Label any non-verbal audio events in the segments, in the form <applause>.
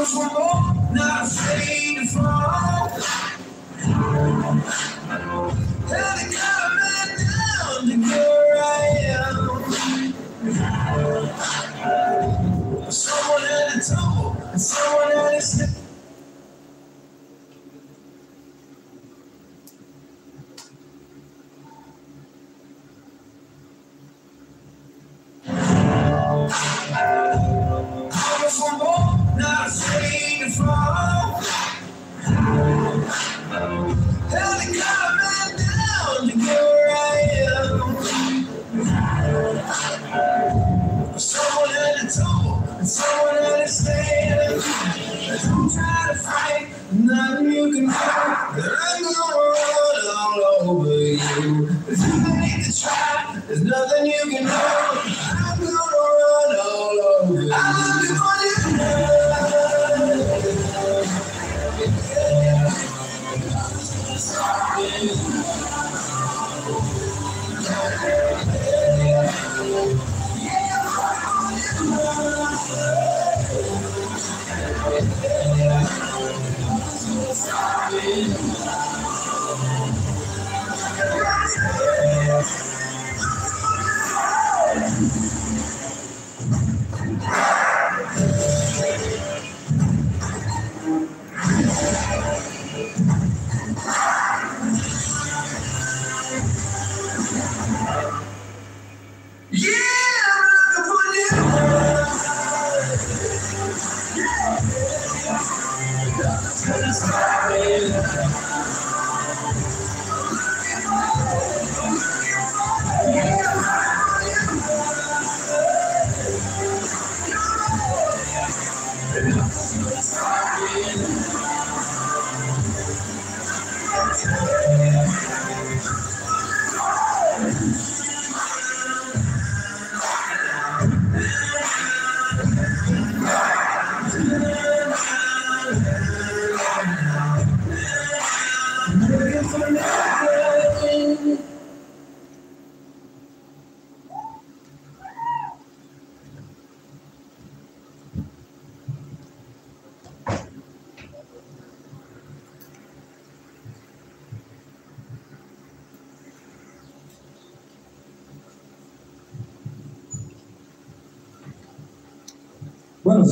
Cause we're all not afraid to fall.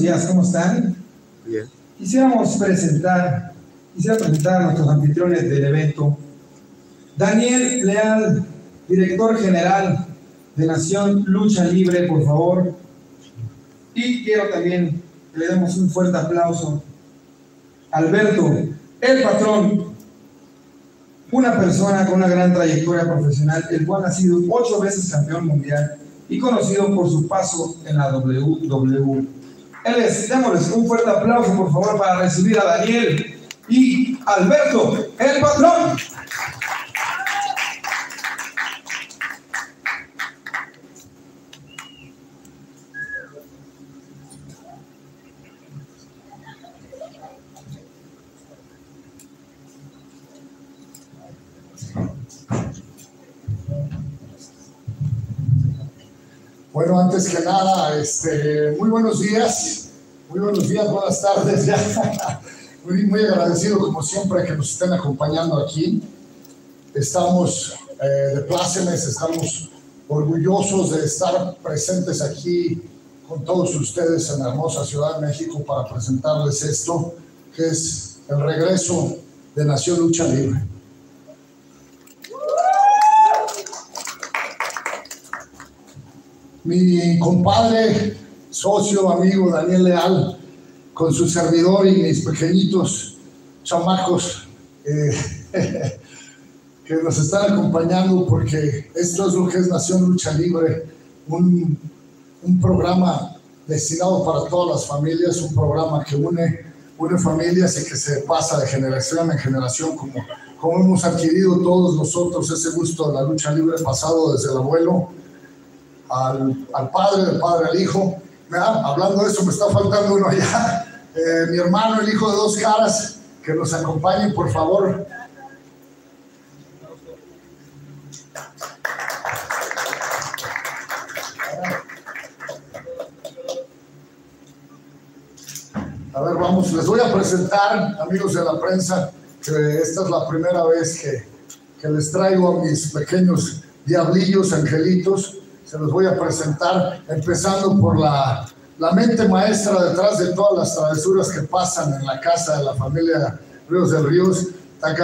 Días, ¿cómo están? Bien. Quisiéramos presentar, quisiera presentar a nuestros anfitriones del evento. Daniel Leal, director general de Nación Lucha Libre, por favor. Y quiero también que le demos un fuerte aplauso Alberto, el patrón, una persona con una gran trayectoria profesional, el cual ha sido ocho veces campeón mundial y conocido por su paso en la WWE. Él es, démosles un fuerte aplauso, por favor, para recibir a Daniel y Alberto, el patrón. Bueno, antes que nada, este, muy buenos días, muy buenos días, buenas tardes. Ya. <laughs> Muy, muy agradecido, como siempre, que nos estén acompañando aquí. Estamos eh, de plácemes, estamos orgullosos de estar presentes aquí con todos ustedes en la hermosa Ciudad de México para presentarles esto, que es el regreso de Nación Lucha Libre. Mi compadre, socio, amigo Daniel Leal, con su servidor y mis pequeñitos chamacos eh, <laughs> que nos están acompañando porque esto es lo que es Nación Lucha Libre, un, un programa destinado para todas las familias, un programa que une, une familias y que se pasa de generación en generación como, como hemos adquirido todos nosotros ese gusto de la lucha libre pasado desde el abuelo al, al, padre, del padre al hijo. Ah, hablando de eso, me está faltando uno allá. <laughs> Eh, mi hermano, el hijo de dos caras, que nos acompañen, por favor. A ver, vamos, les voy a presentar, amigos de la prensa, que esta es la primera vez que, que les traigo a mis pequeños diablillos, angelitos. Se los voy a presentar, empezando por la, la mente maestra detrás de todas las travesuras que pasan en la casa de la familia Ríos del Ríos. Está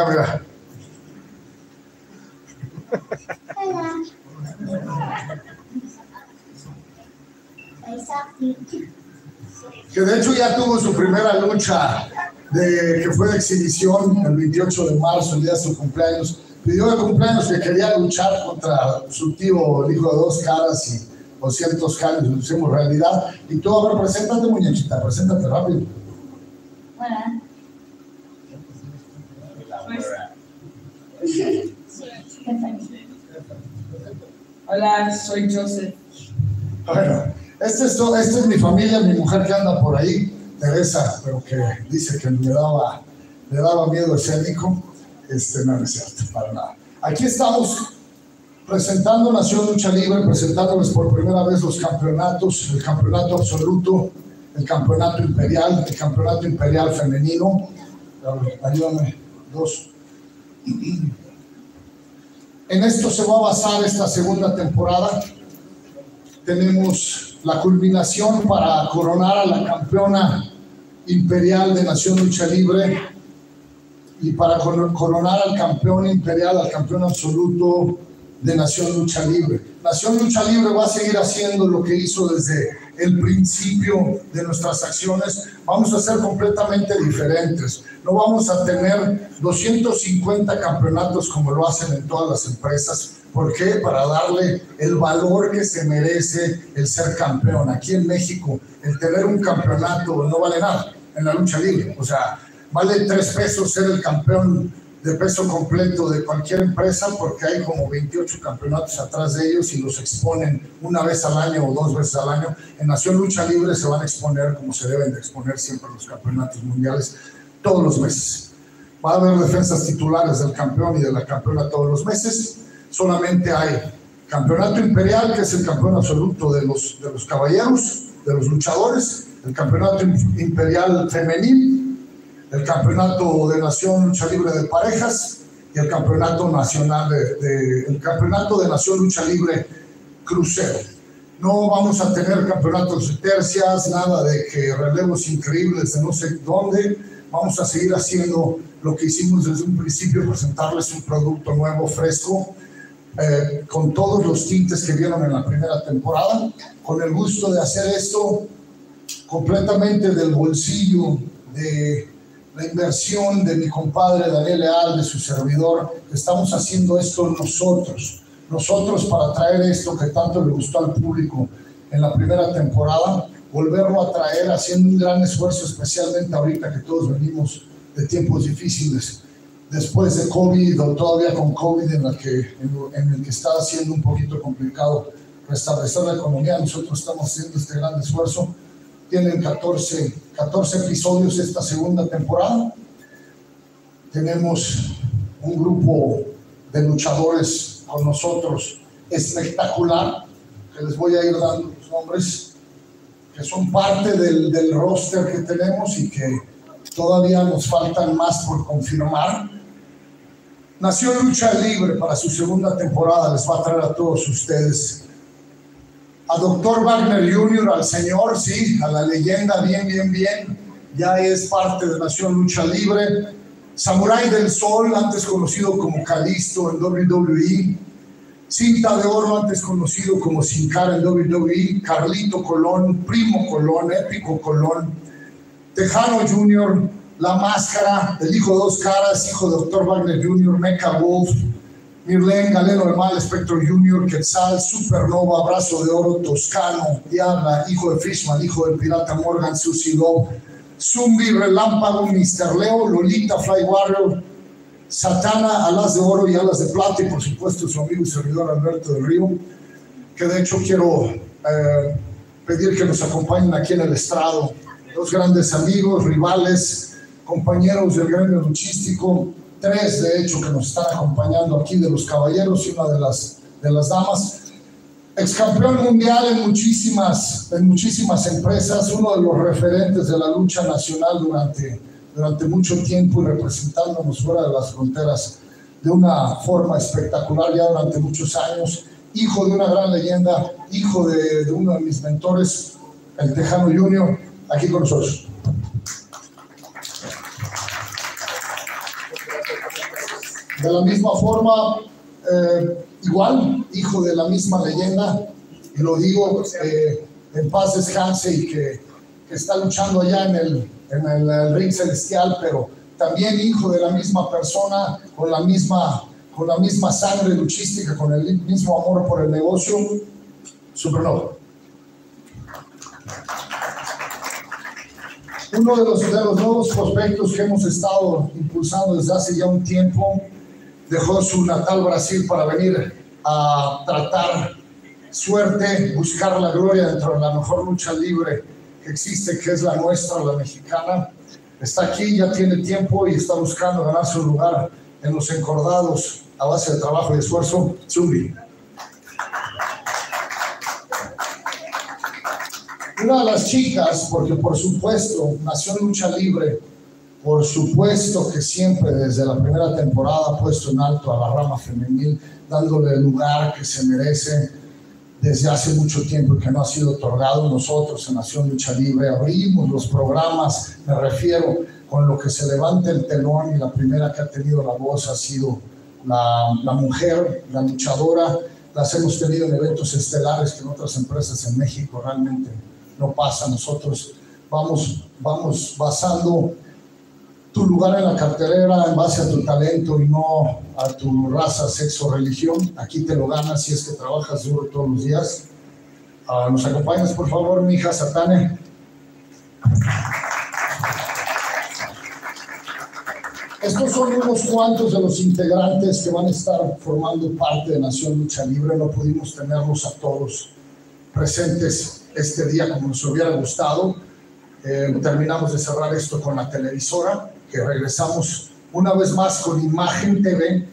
que de hecho ya tuvo su primera lucha de, que fue de exhibición el 28 de marzo, el día de su cumpleaños. Pidió de cumpleaños que quería luchar contra su tío, el hijo de dos caras y 200 años, lo hicimos realidad. Y tú, a ver, preséntate, muñequita, preséntate rápido. Hola. Hola, soy Joseph. Bueno, esta es, esta es mi familia, mi mujer que anda por ahí, Teresa, pero que dice que me daba, le daba miedo escénico. Este, no, es cierto, para nada. Aquí estamos presentando Nación Lucha Libre, presentándoles por primera vez los campeonatos, el campeonato absoluto, el campeonato imperial, el campeonato imperial femenino. Ayúdame, dos. En esto se va a basar esta segunda temporada. Tenemos la culminación para coronar a la campeona imperial de Nación Lucha Libre y para coronar al campeón imperial, al campeón absoluto de Nación Lucha Libre. Nación Lucha Libre va a seguir haciendo lo que hizo desde el principio de nuestras acciones. Vamos a ser completamente diferentes. No vamos a tener 250 campeonatos como lo hacen en todas las empresas. ¿Por qué? Para darle el valor que se merece el ser campeón. Aquí en México, el tener un campeonato no vale nada en la lucha libre. O sea, vale tres pesos ser el campeón de peso completo de cualquier empresa porque hay como 28 campeonatos atrás de ellos y los exponen una vez al año o dos veces al año. En Nación Lucha Libre se van a exponer como se deben de exponer siempre los campeonatos mundiales todos los meses. Va a haber defensas titulares del campeón y de la campeona todos los meses solamente hay campeonato imperial, que es el campeón absoluto de los, de los caballeros, de los luchadores, el campeonato imperial femenil, el campeonato de nación lucha libre de parejas y el campeonato nacional de, el campeonato de nación lucha libre crucero. No vamos a tener campeonatos de tercias, nada de que relevos increíbles de no sé dónde. Vamos a seguir haciendo lo que hicimos desde un principio, presentarles un producto nuevo, fresco, eh, con todos los tintes que vieron en la primera temporada, con el gusto de hacer esto completamente del bolsillo de la inversión de mi compadre Daniel Leal, de su servidor, estamos haciendo esto nosotros, nosotros para traer esto que tanto le gustó al público en la primera temporada, volverlo a traer haciendo un gran esfuerzo, especialmente ahorita que todos venimos de tiempos difíciles después de COVID o todavía con COVID en, la que, en, el que está siendo un poquito complicado restablecer la economía. Nosotros estamos haciendo este gran esfuerzo. Tienen 14, 14 episodios esta segunda temporada. Tenemos un grupo de luchadores con nosotros espectacular, que les voy a ir dando los nombres, que son parte del, del roster que tenemos y que todavía nos faltan más por confirmar Nación Lucha Libre para su segunda temporada les va a traer a todos ustedes. A Doctor Wagner Jr., al señor, sí, a la leyenda, bien, bien, bien. Ya es parte de Nación Lucha Libre. Samurai del Sol, antes conocido como Calisto en WWE. Cinta de Oro, antes conocido como Sin Cara en WWE. Carlito Colón, Primo Colón, Épico Colón. Tejano Jr., la Máscara, El Hijo de Dos Caras, Hijo de Dr. Wagner Jr., Mecha Wolf, Mirlen, Galeno del Mal, Jr., Quetzal, Supernova, Abrazo de Oro, Toscano, Diabla, Hijo de Fishman, Hijo del Pirata Morgan, Susie Love, Zumbi, Relámpago, Mr. Leo, Lolita, Fly Warrior, Satana, Alas de Oro y Alas de Plata, y por supuesto su amigo y servidor Alberto del Río, que de hecho quiero eh, pedir que nos acompañen aquí en el estrado. Dos grandes amigos, rivales, compañeros del gremio luchístico, tres de hecho que nos están acompañando aquí de los caballeros y una de las, de las damas. ex campeón mundial en muchísimas, en muchísimas empresas, uno de los referentes de la lucha nacional durante, durante mucho tiempo y representándonos fuera de las fronteras de una forma espectacular ya durante muchos años, hijo de una gran leyenda, hijo de, de uno de mis mentores, el Tejano Junior, aquí con nosotros. De la misma forma, eh, igual, hijo de la misma leyenda, y lo digo eh, en paz descanse y que, que está luchando allá en el, en el, el ring celestial, pero también hijo de la misma persona, con la misma, con la misma sangre luchística, con el mismo amor por el negocio, Supernova. Uno de los, de los nuevos prospectos que hemos estado impulsando desde hace ya un tiempo dejó su natal Brasil para venir a tratar suerte, buscar la gloria dentro de la mejor lucha libre que existe, que es la nuestra, la mexicana. Está aquí, ya tiene tiempo y está buscando ganar su lugar en los encordados a base de trabajo y esfuerzo. Zumbi. Una de las chicas, porque por supuesto nació en lucha libre, por supuesto que siempre desde la primera temporada ha puesto en alto a la rama femenil, dándole el lugar que se merece desde hace mucho tiempo y que no ha sido otorgado. Nosotros en Nación Lucha Libre abrimos los programas, me refiero, con lo que se levanta el telón y la primera que ha tenido la voz ha sido la, la mujer, la luchadora. Las hemos tenido en eventos estelares que en otras empresas en México realmente no pasa. Nosotros vamos, vamos basando tu lugar en la cartelera en base a tu talento y no a tu raza, sexo, religión. Aquí te lo ganas si es que trabajas duro todos los días. Ah, ¿Nos acompañas, por favor, mi hija Satane? Estos son unos cuantos de los integrantes que van a estar formando parte de Nación Lucha Libre. No pudimos tenerlos a todos presentes este día como nos hubiera gustado. Eh, terminamos de cerrar esto con la televisora, que regresamos una vez más con Imagen TV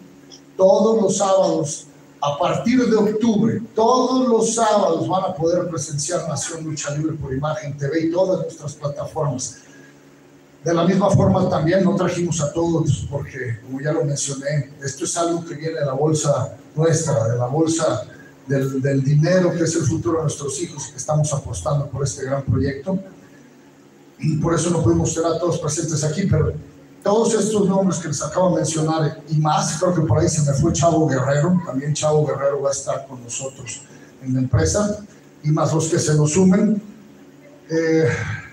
todos los sábados a partir de octubre. Todos los sábados van a poder presenciar Nación Lucha Libre por Imagen TV y todas nuestras plataformas. De la misma forma también no trajimos a todos porque, como ya lo mencioné, esto es algo que viene de la bolsa nuestra, de la bolsa del, del dinero que es el futuro de nuestros hijos que estamos apostando por este gran proyecto. Y por eso no pudimos tener a todos presentes aquí, pero todos estos nombres que les acabo de mencionar y más, creo que por ahí se me fue Chavo Guerrero, también Chavo Guerrero va a estar con nosotros en la empresa, y más los que se nos sumen, eh,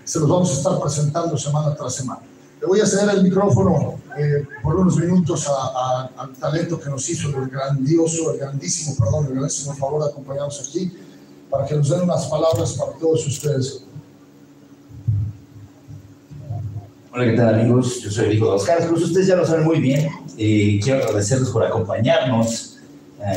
se los vamos a estar presentando semana tras semana. Le voy a ceder el micrófono eh, por unos minutos a- a- al talento que nos hizo el grandioso, el grandísimo, perdón, el grandísimo favor de acompañarnos aquí, para que nos den unas palabras para todos ustedes. Hola, ¿qué tal amigos? Yo soy el hijo de Oscar Cruz. Ustedes ya lo saben muy bien. Y quiero agradecerles por acompañarnos eh,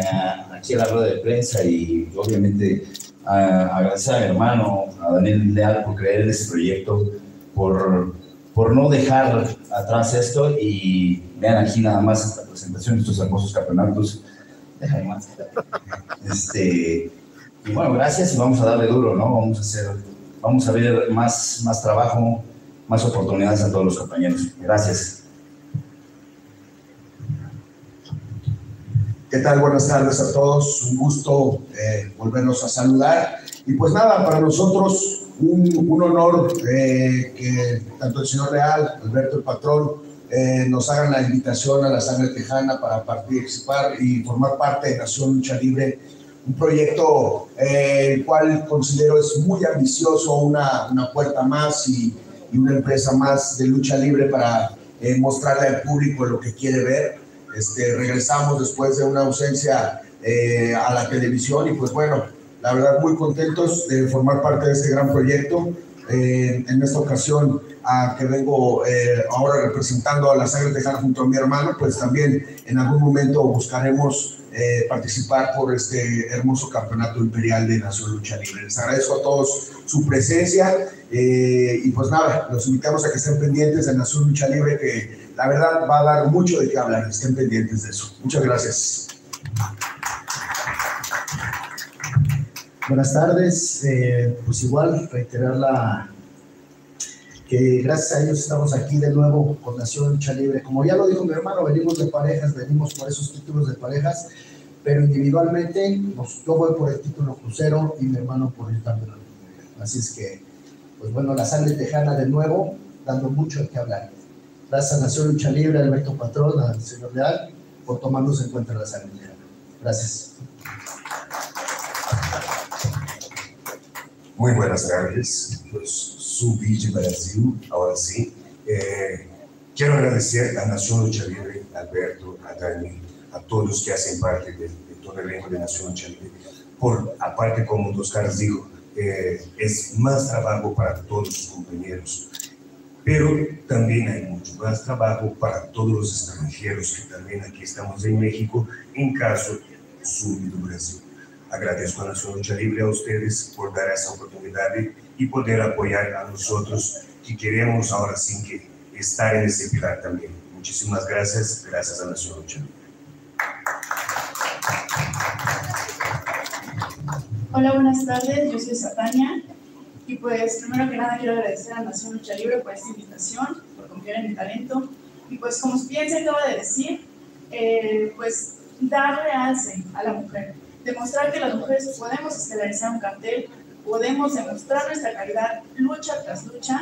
aquí a la rueda de prensa y obviamente ah, agradecer a mi hermano, a Daniel Leal, por creer en este proyecto, por, por no dejar atrás esto. Y vean aquí nada más la presentación de estos hermosos campeonatos. Déjame más. Este, y bueno, gracias y vamos a darle duro, ¿no? Vamos a hacer, vamos a ver más, más trabajo, más oportunidades a todos los compañeros. Gracias. ¿Qué tal? Buenas tardes a todos. Un gusto eh, volvernos a saludar. Y pues nada, para nosotros un, un honor eh, que tanto el señor Real, Alberto el patrón, eh, nos hagan la invitación a la sangre tejana para participar y formar parte de Nación Lucha Libre, un proyecto eh, el cual considero es muy ambicioso, una, una puerta más y, y una empresa más de lucha libre para eh, mostrarle al público lo que quiere ver. Este, regresamos después de una ausencia eh, a la televisión y pues bueno, la verdad muy contentos de formar parte de este gran proyecto. Eh, en esta ocasión a que vengo eh, ahora representando a la Sangre Tejana junto a mi hermano, pues también en algún momento buscaremos eh, participar por este hermoso campeonato imperial de Nación Lucha Libre. Les agradezco a todos su presencia eh, y pues nada, los invitamos a que estén pendientes de Nación Lucha Libre que la verdad va a dar mucho de qué hablar, estén pendientes de eso. Muchas gracias. Buenas tardes, eh, pues igual reiterar la que gracias a ellos estamos aquí de nuevo con Nación Lucha Libre. Como ya lo dijo mi hermano, venimos de parejas, venimos por esos títulos de parejas, pero individualmente pues, yo voy por el título crucero y mi hermano por el campeonato. Así es que, pues bueno, la sangre tejana de nuevo, dando mucho que hablar. Gracias a Nación Lucha Libre, Alberto Patrón, al señor Leal, por tomarnos en cuenta la sangre tejana. Gracias. Muy buenas tardes, pues, su Villa Brasil, ahora sí. Eh, quiero agradecer a Nación Lucha Libre, a Alberto, a Dani, a todos que hacen parte de, de todo el elenco de Nación Lucha Libre, por, aparte, como dos caras dijo, eh, es más trabajo para todos sus compañeros, pero también hay mucho más trabajo para todos los extranjeros que también aquí estamos en México, en caso sur do Brasil. Agradeço a Nação Lucha Libre a ustedes por dar essa oportunidade e poder apoiar a nós outros que queremos ahora sim que estar nesse pilar também. Muchísimas gracias, gracias a Nación Lucha. Hola, buenas tardes, yo soy Satania y pues primero que nada quiero agradecer a Nación Lucha Libre por esta invitación, por confiar en mi talento y pues como bien se acaba de decir, eh, pues darle alce a la mujer, demostrar que las mujeres podemos estelarizar un cartel, podemos demostrar nuestra calidad lucha tras lucha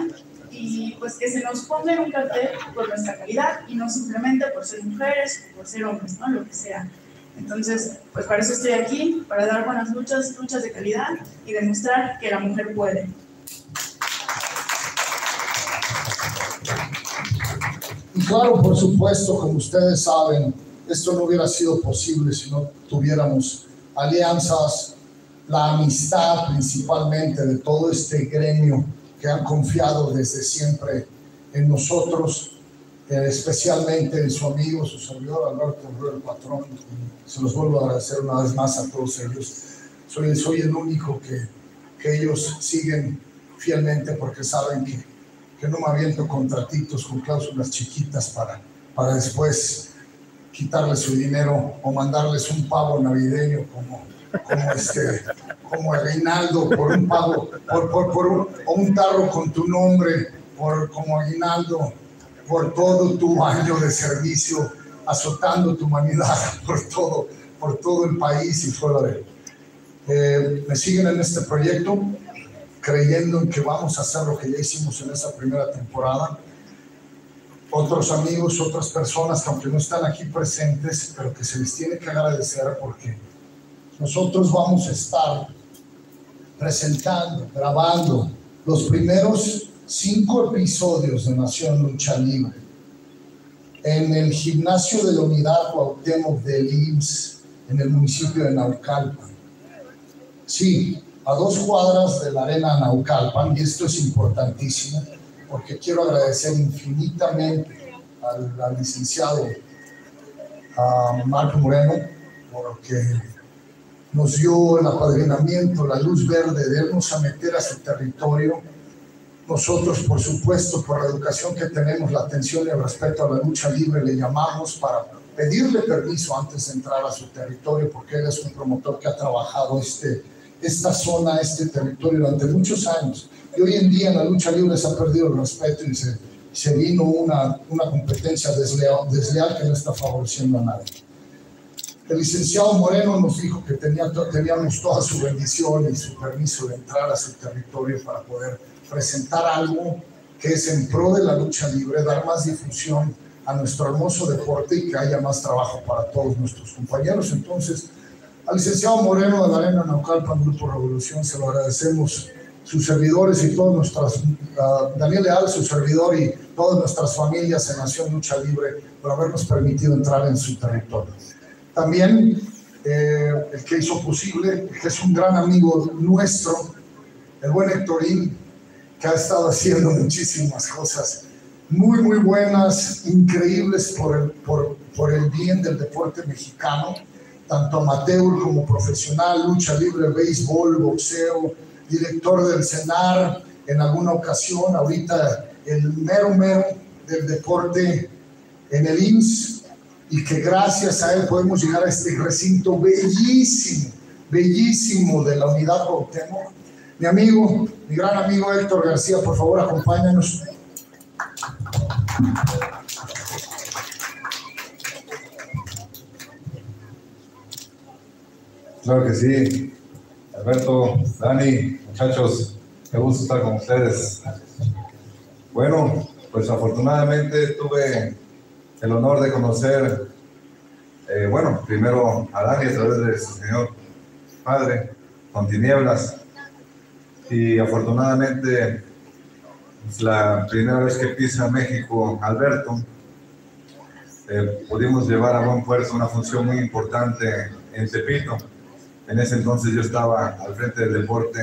y pues que se nos ponga en un cartel por nuestra calidad y no simplemente por ser mujeres o por ser hombres, ¿no? Lo que sea. Entonces, pues para eso estoy aquí, para dar buenas luchas, luchas de calidad y demostrar que la mujer puede. Y claro, por supuesto, como ustedes saben, esto no hubiera sido posible si no tuviéramos alianzas, la amistad principalmente de todo este gremio que han confiado desde siempre en nosotros, eh, especialmente en su amigo, su servidor Alberto Herrera, el patrón. Se los vuelvo a agradecer una vez más a todos ellos. Soy, soy el único que, que ellos siguen fielmente porque saben que, que no me aviento contratitos con cláusulas chiquitas para, para después quitarles su dinero o mandarles un pavo navideño como, como, este, como aguinaldo por un pavo, por, por, por un, o un tarro con tu nombre, por, como aguinaldo por todo tu año de servicio, azotando tu humanidad <laughs> por todo, por todo el país y fuera de él. Eh, me siguen en este proyecto, creyendo en que vamos a hacer lo que ya hicimos en esa primera temporada otros amigos, otras personas que aunque no están aquí presentes, pero que se les tiene que agradecer porque nosotros vamos a estar presentando, grabando los primeros cinco episodios de Nación Lucha Libre en el gimnasio de la unidad Cuauhtémoc del IMSS en el municipio de Naucalpan. Sí, a dos cuadras de la arena Naucalpan, y esto es importantísimo, porque quiero agradecer infinitamente al, licenciado a Marco Moreno, porque nos dio el apadrinamiento, la luz verde de irnos a meter a su territorio. Nosotros, por supuesto, por la educación que tenemos, la atención y el respeto a la lucha libre, le llamamos para pedirle permiso antes de entrar a su territorio, porque él es un promotor que ha trabajado este, esta zona, este territorio durante muchos años. Y hoy en día en la lucha libre se ha perdido el respeto y se, se vino una, una competencia desleal, desleal que no está favoreciendo a nadie. El licenciado Moreno nos dijo que tenía, teníamos toda su bendición y su permiso de entrar a su territorio para poder presentar algo que es en pro de la lucha libre, dar más difusión a nuestro hermoso deporte y que haya más trabajo para todos nuestros compañeros. Entonces, al licenciado Moreno de la Arena Naucalpan, Grupo Revolución, se lo agradecemos sus servidores y todas nuestras, uh, Daniel Leal, su servidor y todas nuestras familias en Nación Lucha Libre por habernos permitido entrar en su territorio. También eh, el que hizo posible, que es un gran amigo nuestro, el buen Héctorín, que ha estado haciendo muchísimas cosas muy, muy buenas, increíbles por el, por, por el bien del deporte mexicano, tanto amateur como profesional, lucha libre, béisbol, boxeo, director del CENAR en alguna ocasión, ahorita el mero mero del deporte en el IMSS y que gracias a él podemos llegar a este recinto bellísimo, bellísimo de la unidad Cuauhtémoc. Mi amigo, mi gran amigo Héctor García, por favor, acompáñanos. Claro que sí. Alberto, Dani, muchachos, qué gusto estar con ustedes. Bueno, pues afortunadamente tuve el honor de conocer, eh, bueno, primero a Dani a través de su señor padre, con tinieblas, y afortunadamente es la primera vez que pisa México Alberto, eh, pudimos llevar a buen puerto una función muy importante en Tepito. En ese entonces yo estaba al frente del deporte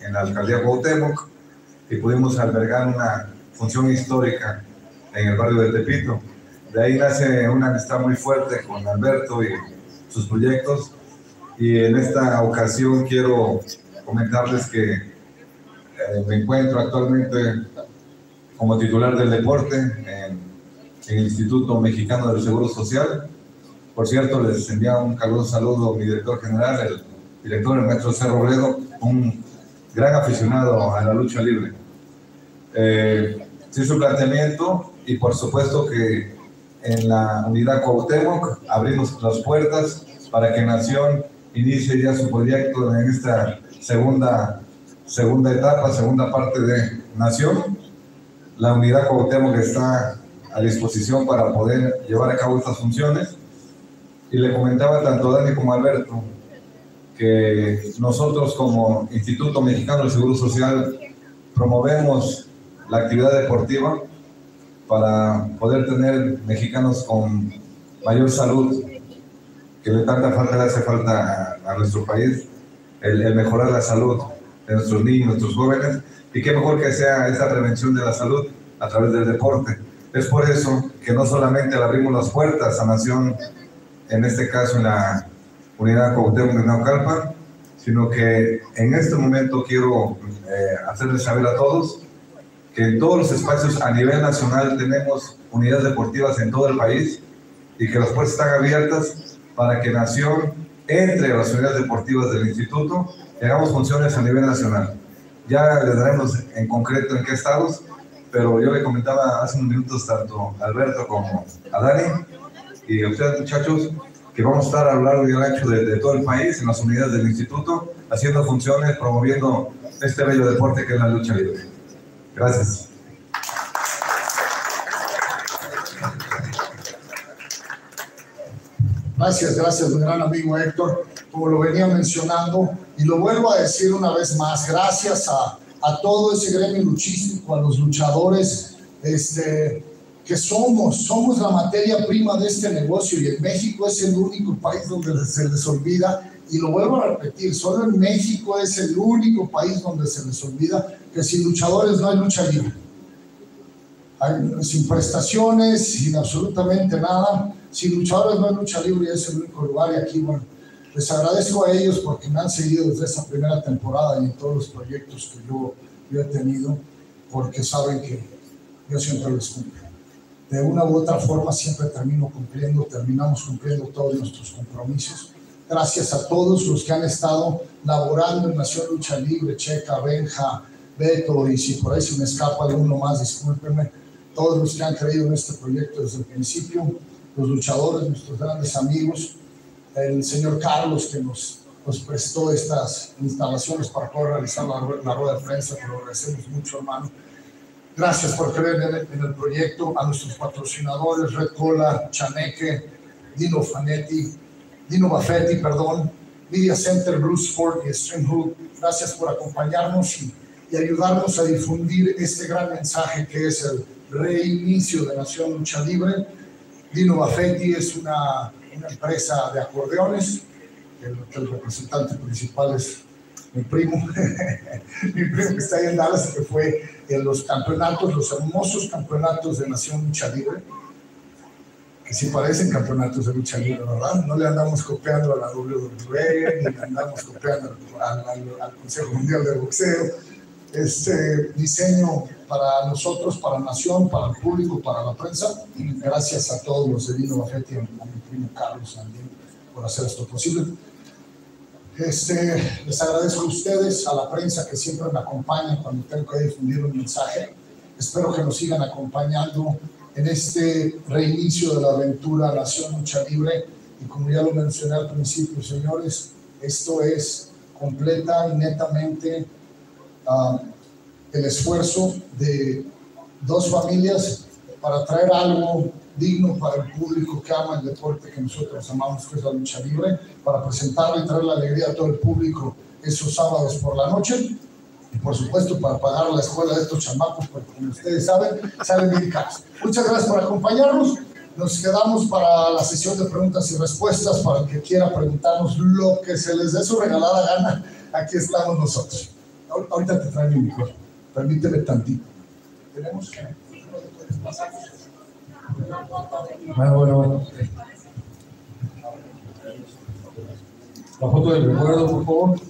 en la alcaldía Cuauhtémoc y pudimos albergar una función histórica en el barrio de Tepito. De ahí nace una amistad muy fuerte con Alberto y sus proyectos. Y en esta ocasión quiero comentarles que eh, me encuentro actualmente como titular del deporte en, el Instituto Mexicano del Seguro Social. Por cierto, les envía un caluroso saludo a mi director general, el director del maestro Cerro un gran aficionado a la lucha libre. Eh, sí, su planteamiento y por supuesto que en la unidad Cuauhtémoc abrimos las puertas para que Nación inicie ya su proyecto en esta segunda, segunda etapa, segunda parte de Nación. La unidad Cuauhtémoc está a disposición para poder llevar a cabo estas funciones. Y le comentaba tanto a Dani como a Alberto que nosotros como Instituto Mexicano del Seguro Social promovemos la actividad deportiva para poder tener mexicanos con mayor salud, que de tanta falta le hace falta a, nuestro país, el, el, mejorar la salud de nuestros niños, nuestros jóvenes, y qué mejor que sea esta prevención de la salud a través del deporte. Es por eso que no solamente le abrimos las puertas a Nación, en este caso en la unidad Cuauhtémoc de Naucalpan, sino que en este momento quiero eh, hacerles saber a todos que en todos los espacios a nivel nacional tenemos unidades deportivas en todo el país y que las puertas están abiertas para que Nación entre a las unidades deportivas del instituto y hagamos funciones a nivel nacional. Ya les daremos en concreto en qué estados, pero yo le comentaba hace unos minutos tanto a Alberto como a Dani y a ustedes muchachos que vamos a estar a lo largo y ancho de, de, todo el país, en las unidades del instituto, haciendo funciones, promoviendo este bello deporte que es la lucha libre. Gracias. Gracias, gracias, mi gran amigo Héctor. Como lo venía mencionando, y lo vuelvo a decir una vez más, gracias a, a todo ese gremio luchístico, a los luchadores, este, que somos, somos la materia prima de este negocio y en México es el único país donde se les olvida, y lo vuelvo a repetir, solo en México es el único país donde se les olvida que sin luchadores no hay lucha libre. Hay, sin prestaciones, sin absolutamente nada, sin luchadores no hay lucha libre es el único lugar y aquí, bueno, les agradezco a ellos porque me han seguido desde esa primera temporada y en todos los proyectos que yo, yo he tenido, porque saben que yo siempre les cumplo de una u otra forma siempre termino cumpliendo, terminamos cumpliendo todos nuestros compromisos. Gracias a todos los que han estado laborando en Nación Lucha Libre, Checa, Benja, Beto, y si por ahí se me escapa alguno más, discúlpenme, todos los que han creído en este proyecto desde el principio, los luchadores, nuestros grandes amigos, el señor Carlos que nos, nos prestó estas instalaciones para poder realizar la, la rueda de prensa, que lo agradecemos mucho, hermano. Gracias por creer en el, en el, proyecto, a nuestros patrocinadores, Red Cola, Chaneque, Dino Fanetti, Dino Baffetti, perdón, Media Center, Blue Sport y Stream Hood. Gracias por acompañarnos y, y, ayudarnos a difundir este gran mensaje que es el reinicio de Nación Lucha Libre. Dino Baffetti es una, una empresa de acordeones, el, el representante principal es mi primo, <laughs> mi primo que está ahí en Dallas, que fue en los campeonatos, los hermosos campeonatos de Nación Lucha Libre, que sí parecen campeonatos de lucha libre, ¿verdad? No le andamos copiando a la WWE, ni le andamos copiando al, al, al Consejo Mundial de Boxeo. Este diseño para nosotros, para Nación, para el público, para la prensa, y gracias a todos los de Dino Bafetti, a mi primo Carlos también, por hacer esto posible. Este, les agradezco a ustedes, a la prensa que siempre me acompaña cuando tengo que difundir un mensaje. Espero que nos sigan acompañando en este reinicio de la aventura Nación Lucha Libre. Y como ya lo mencioné al principio, señores, esto es completa y netamente el esfuerzo de dos familias para traer algo digno para el público que ama el deporte que nosotros amamos, que es la lucha libre, para presentarle y traer la alegría a todo el público esos sábados por la noche. Y por supuesto, para pagar la escuela de estos chamacos, porque como ustedes saben, salen bien caros. Muchas gracias por acompañarnos. Nos quedamos para la sesión de preguntas y respuestas. Para el que quiera preguntarnos lo que se les dé su regalada gana, aquí estamos nosotros. Ahor- Ahorita te traigo mi micrófono. Permíteme tantito. ¿Tenemos? Bueno, bueno, bueno. La foto del recuerdo, por favor.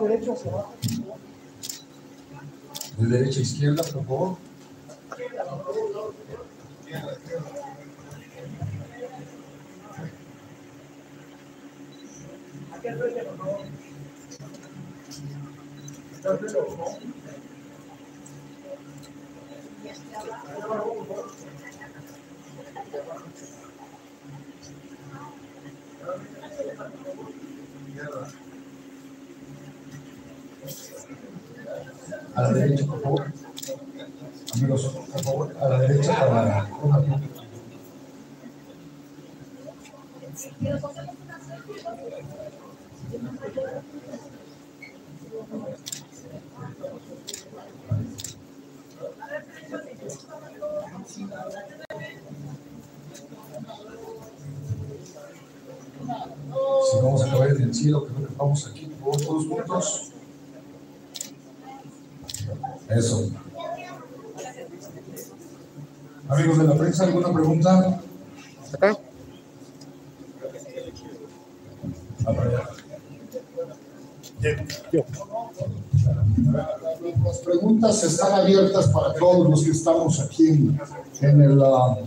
derecho hacia abajo. De derecha a izquierda, por favor. A la derecha, por favor. Amigos, por favor, a la derecha para una Si vamos a acabar en el cielo, creo que vamos aquí todos todos juntos. Eso. Amigos de la prensa, ¿alguna pregunta? Acá. Allá. Las preguntas están abiertas para todos los que estamos aquí en, en el, ah,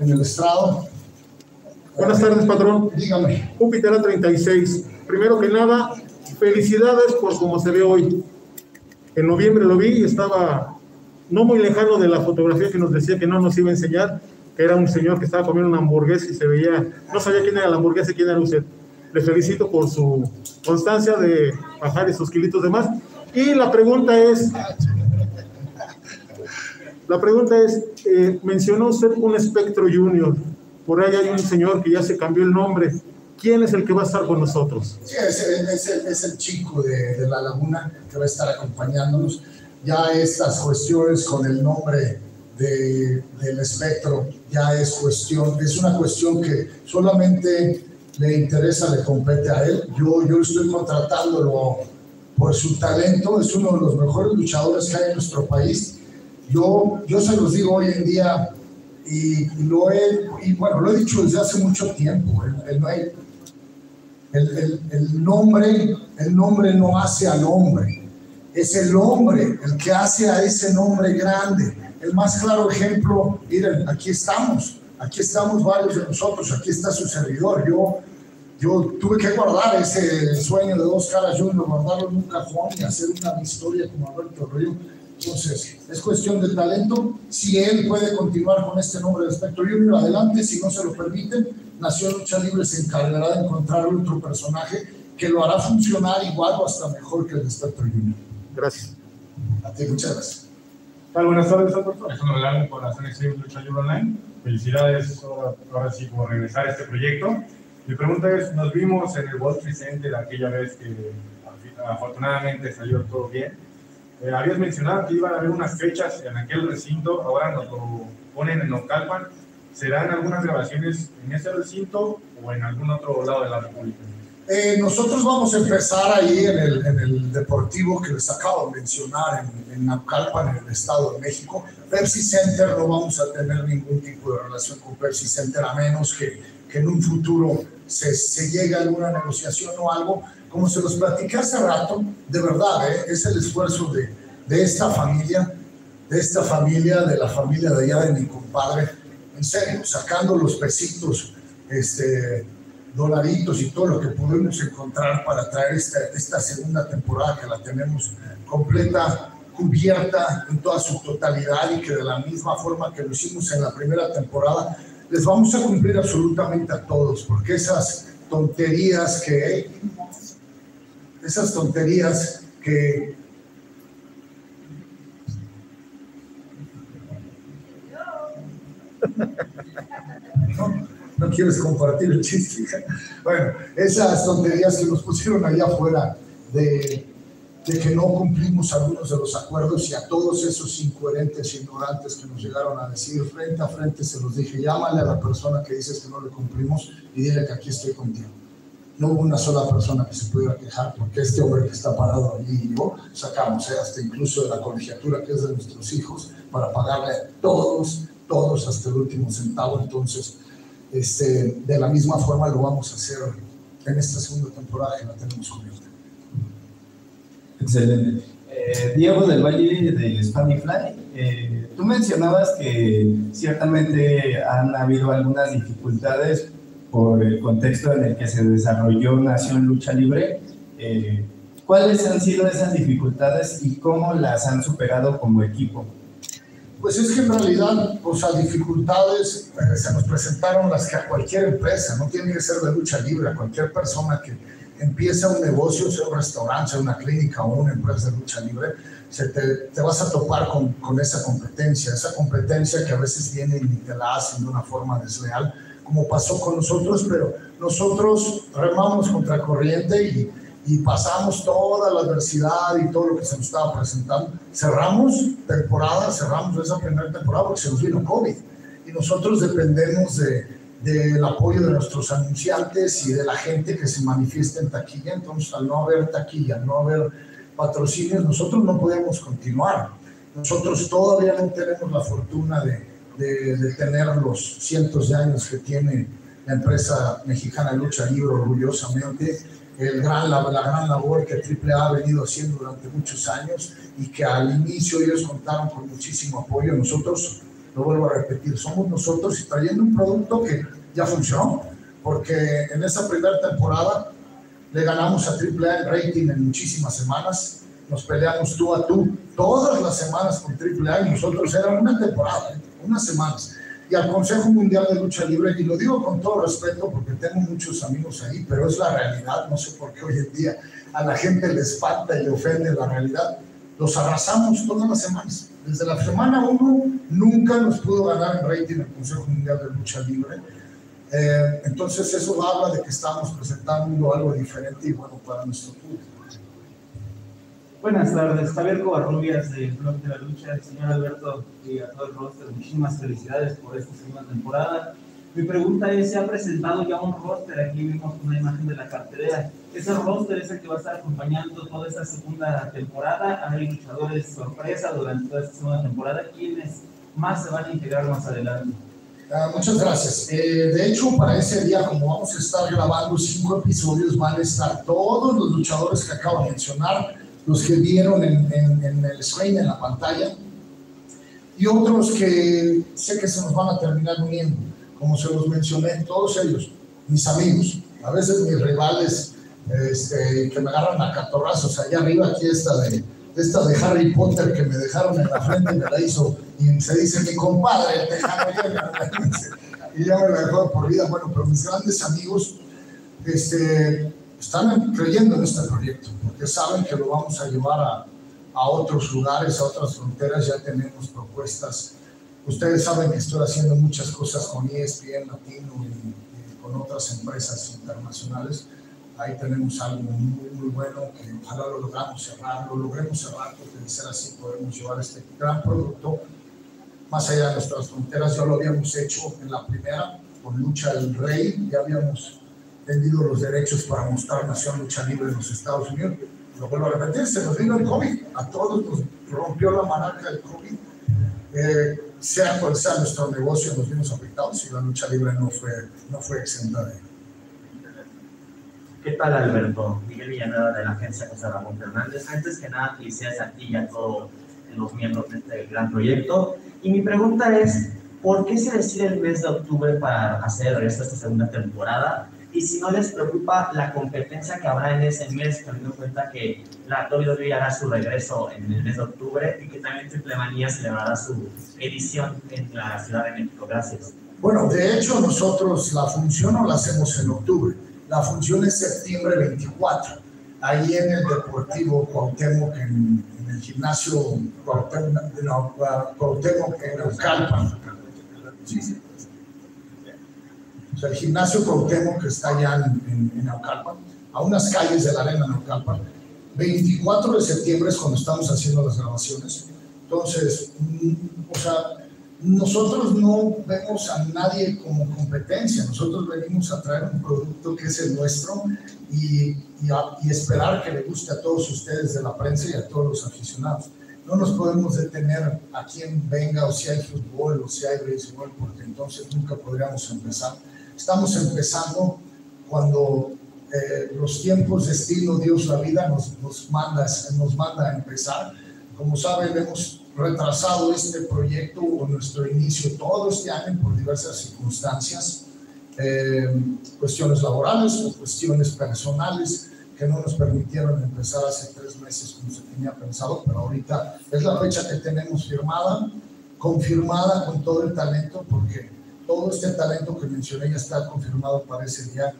en el estrado. Buenas tardes, patrón. Dígame. Júpiter 36. Primero que nada, felicidades por cómo se ve hoy. En noviembre lo vi y estaba no muy lejano de la fotografía que nos decía que no nos iba a enseñar, que era un señor que estaba comiendo una hamburguesa y se veía, no sabía quién era la hamburguesa y quién era usted. Le felicito por su constancia de bajar esos kilitos de más. Y la pregunta es, la pregunta es, eh, mencionó usted un espectro junior. Por ahí hay un señor que ya se cambió el nombre. ¿Quién es el que va a estar con nosotros? Sí, es, el- es el, es el chico de, de La Laguna que va a estar acompañándonos. Ya estas cuestiones con el nombre de, del espectro ya es cuestión, es una cuestión que solamente le interesa, le compete a él. Yo, yo estoy contratándolo por su talento, es uno de los mejores luchadores que hay en nuestro país. Yo, yo se los digo hoy en día y, lo he, y bueno, lo he dicho desde hace mucho tiempo. El, el- no hay- el, el- nombre, el nombre no hace al hombre, es el hombre el que hace a ese nombre grande. El más claro ejemplo, miren, aquí estamos, aquí estamos varios de nosotros, aquí está su servidor. Yo, yo tuve que guardar ese sueño de dos caras junior, guardarlo en un cajón y hacer una historia como Alberto Río. Entonces, es cuestión de talento. Si él puede continuar con este nombre de Spectro Junior, adelante. Si no se lo permiten, Nación Lucha Libre se encargará de encontrar otro personaje que lo hará funcionar igual o hasta mejor que el de Junior. Gracias. A ti, muchas gracias. Tal, buenas tardes, Alberto. Alejandro Leal, con Nación Extreme Lucha Libre Online. Felicidades ahora, ahora sí por regresar a este proyecto. Mi pregunta es, nos vimos en el World Trade Center aquella vez que afortunadamente salió todo bien. Eh, habías mencionado que iban a haber unas fechas en aquel recinto, ahora nos lo ponen en Ocalpan. ¿Serán algunas grabaciones en ese recinto o en algún otro lado de la República? Eh, nosotros vamos a empezar ahí en el, en el deportivo que les acabo de mencionar, en, en Naucalpan, en el Estado de México. Pepsi Center no vamos a tener ningún tipo de relación con Pepsi Center a menos que, que en un futuro se, se llegue a alguna negociación o algo. Como se los platiqué hace rato, de verdad, ¿eh? es el esfuerzo de, de esta familia, de esta familia, de la familia de allá de mi compadre, en serio, sacando los pesitos, este, dolaritos y todo lo que pudimos encontrar para traer esta, esta segunda temporada que la tenemos completa, cubierta en toda su totalidad y que de la misma forma que lo hicimos en la primera temporada, les vamos a cumplir absolutamente a todos, porque esas tonterías que, esas tonterías que no, no quieres compartir el chiste. Bueno, esas tonterías que nos pusieron allá afuera de, de que no cumplimos algunos de los acuerdos y a todos esos incoherentes e ignorantes que nos llegaron a decir frente a frente, se los dije, llámale a la persona que dices que no le cumplimos y dile que aquí estoy contigo. No hubo una sola persona que se pudiera quejar porque este hombre que está parado allí y yo sacamos, eh, hasta incluso de la colegiatura que es de nuestros hijos, para pagarle a todos, todos hasta el último centavo. Entonces, este, de la misma forma lo vamos a hacer en esta segunda temporada que la tenemos cubierta. Excelente. Eh, Diego del Valle de Spanish Fly, eh, tú mencionabas que ciertamente han habido algunas dificultades por el contexto en el que se desarrolló Nación Lucha Libre. Eh, ¿Cuáles han sido esas dificultades y cómo las han superado como equipo? Pues es que en realidad, o sea, dificultades eh, se nos presentaron las que a cualquier empresa, no tiene que ser de lucha libre, a cualquier persona que empieza un negocio, sea un restaurante, sea una clínica o una empresa de lucha libre, se te, te vas a topar con, con esa competencia, esa competencia que a veces viene y te la hacen de una forma desleal, como pasó con nosotros, pero nosotros remamos contra corriente y, y pasamos toda la adversidad y todo lo que se nos estaba presentando. Cerramos temporada, cerramos esa primera temporada porque se nos vino COVID y nosotros dependemos de, del apoyo de nuestros anunciantes y de la gente que se manifiesta en taquilla. Entonces, al no haber taquilla, al no haber patrocinios, nosotros no podemos continuar. Nosotros todavía no tenemos la fortuna de, de, de tener los cientos de años que tiene la empresa mexicana lucha libre orgullosamente el gran, la, la gran labor que AAA ha venido haciendo durante muchos años y que al inicio ellos contaron con muchísimo apoyo. Nosotros, lo vuelvo a repetir, somos nosotros y trayendo un producto que ya funcionó, porque en esa primera temporada le ganamos a AAA en rating en muchísimas semanas, nos peleamos tú a tú todas las semanas con AAA y nosotros era una temporada, unas semanas y al Consejo Mundial de Lucha Libre, y lo digo con todo respeto porque tengo muchos amigos ahí, pero es la realidad, no sé por qué hoy en día a la gente le espanta y le ofende la realidad, los arrasamos todas las semanas. Desde la semana 1 nunca nos pudo ganar en rating el Consejo Mundial de Lucha Libre. Eh, entonces eso habla de que estamos presentando algo diferente y bueno para nuestro público. Buenas tardes, Javier Covarrubias del Blog de la Lucha, señor Alberto y a todo el roster, muchísimas felicidades por esta segunda temporada. Mi pregunta es, ¿se ha presentado ya un roster? Aquí vimos una imagen de la cartelera. ¿Ese roster es el que va a estar acompañando toda esta segunda temporada? ¿Hay luchadores sorpresa durante toda esta segunda temporada? ¿Quiénes más se van a integrar más adelante? Ah, muchas gracias. Eh, de hecho, para ese día, como vamos a estar grabando cinco episodios, van a estar todos los luchadores que acabo de mencionar, los que vieron en, en, el screen, en la pantalla, y otros que sé que se nos van a terminar uniendo, como se los mencioné, todos ellos, mis amigos, a veces mis rivales este, que me agarran a catorrazos allá arriba, aquí esta de, esta de Harry Potter que me dejaron en la frente me la hizo, y se dice mi compadre, <laughs> y ya me la dejó por vida. Bueno, pero mis grandes amigos este, están creyendo en este proyecto, porque saben que lo vamos a llevar a, a otros lugares, a otras fronteras, ya tenemos propuestas. Ustedes saben que estoy haciendo muchas cosas con ESPN Latino y, y con otras empresas internacionales ahí tenemos algo muy, muy bueno que ojalá lo logramos cerrar, lo logremos cerrar, porque de ser así podemos llevar este gran producto más allá de nuestras fronteras. Ya lo habíamos hecho en la primera, con Lucha del Rey, ya habíamos vendido los derechos para mostrar Nación Lucha Libre en los Estados Unidos. Lo vuelvo a repetir, se nos vino el COVID, a todos nos rompió la maraca del COVID. Eh, sea cual sea nuestro negocio, nos vimos afectados y la lucha libre no fue, no fue exenta de. ¿Qué tal, Alberto? Miguel Villanueva de la agencia José Ramón Fernández. Antes que nada, felicidades a ti y a todos los miembros de este gran proyecto. Y mi pregunta es, ¿por qué se decide el mes de octubre para hacer esta segunda temporada? Y si no les preocupa la competencia que habrá en ese mes, teniendo en cuenta que la WWE hará su regreso en el mes de octubre y que también Triple Manía celebrará su edición en la Ciudad de México. Gracias. Bueno, de hecho nosotros la función no la hacemos en octubre, la función es septiembre 24, ahí en el Deportivo Cuauhtémoc, en, en el gimnasio Cuauhtémoc, no, Cuauhtémoc en Naucalpan. Sí, sí. O sea, el gimnasio Cuauhtémoc que está allá en, en, en Naucalpan, a unas calles de la arena Naucalpan. 24 de septiembre es cuando estamos haciendo las grabaciones. Entonces, mm, o sea, nosotros no vemos a nadie como competencia, nosotros venimos a traer un producto que es el nuestro y, y, a- y esperar que le guste a todos ustedes de la prensa y a todos los aficionados. No nos podemos detener a quien venga o si hay fútbol o si hay béisbol, porque entonces nunca podríamos empezar. Estamos empezando cuando eh, los tiempos, destino, Dios, la vida nos, nos, manda, nos manda a empezar. Como saben, hemos retrasado este proyecto o nuestro inicio todo este año por diversas circunstancias, eh, cuestiones laborales o cuestiones personales que no nos permitieron empezar hace tres meses como se tenía pensado, pero ahorita es la fecha que tenemos firmada, confirmada con todo el talento, porque todo este talento que mencioné ya está confirmado para ese día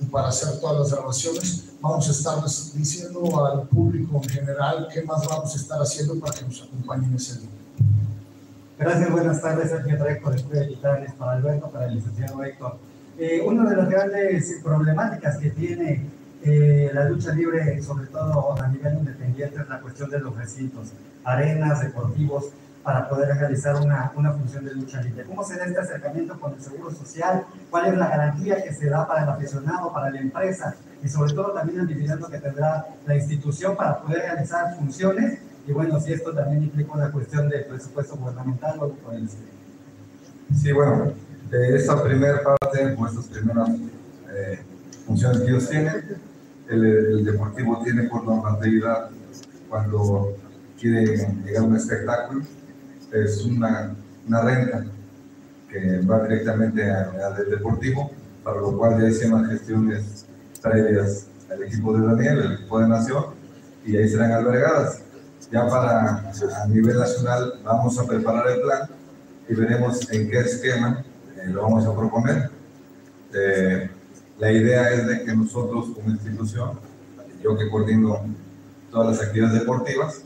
y para hacer todas las grabaciones. Vamos a estar diciendo al público en general qué más vamos a estar haciendo para que nos acompañen ese día. Gracias, buenas tardes, Sergio Treco, de Estudio para Alberto, para el licenciado Héctor. Eh, una de las grandes problemáticas que tiene eh, la lucha libre, sobre todo a nivel independiente, es la cuestión de los recintos, arenas, deportivos, para poder realizar una, una función de lucha libre. ¿Cómo se da este acercamiento con el Seguro Social? ¿Cuál es la garantía que se da para el aficionado, para la empresa? Y sobre todo también el dividendo que tendrá la institución para poder realizar funciones. Y bueno, si esto también implica una cuestión de presupuesto gubernamental o. Sí, bueno, de esta primera parte, o estas primeras eh, funciones que ellos tienen, el, el deportivo tiene por normatividad cuando quiere llegar a un espectáculo, es una, una renta que va directamente al deportivo, para lo cual ya hicimos gestiones previas al equipo de Daniel, el equipo de Nación, y ahí serán albergadas. Ya para a nivel nacional vamos a preparar el plan y veremos en qué esquema eh, lo vamos a proponer. Eh, la idea es de que nosotros como institución, yo que coordino todas las actividades deportivas,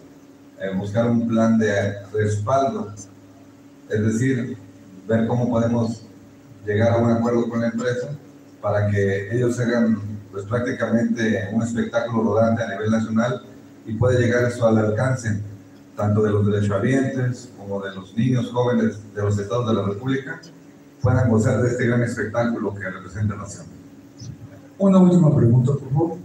eh, buscar un plan de respaldo, es decir, ver cómo podemos llegar a un acuerdo con la empresa para que ellos hagan pues prácticamente un espectáculo rodante a nivel nacional y puede llegar eso al alcance tanto de los derechohabientes como de los niños jóvenes de los estados de la República puedan gozar de este gran espectáculo que representa la nación. Una última pregunta, por favor.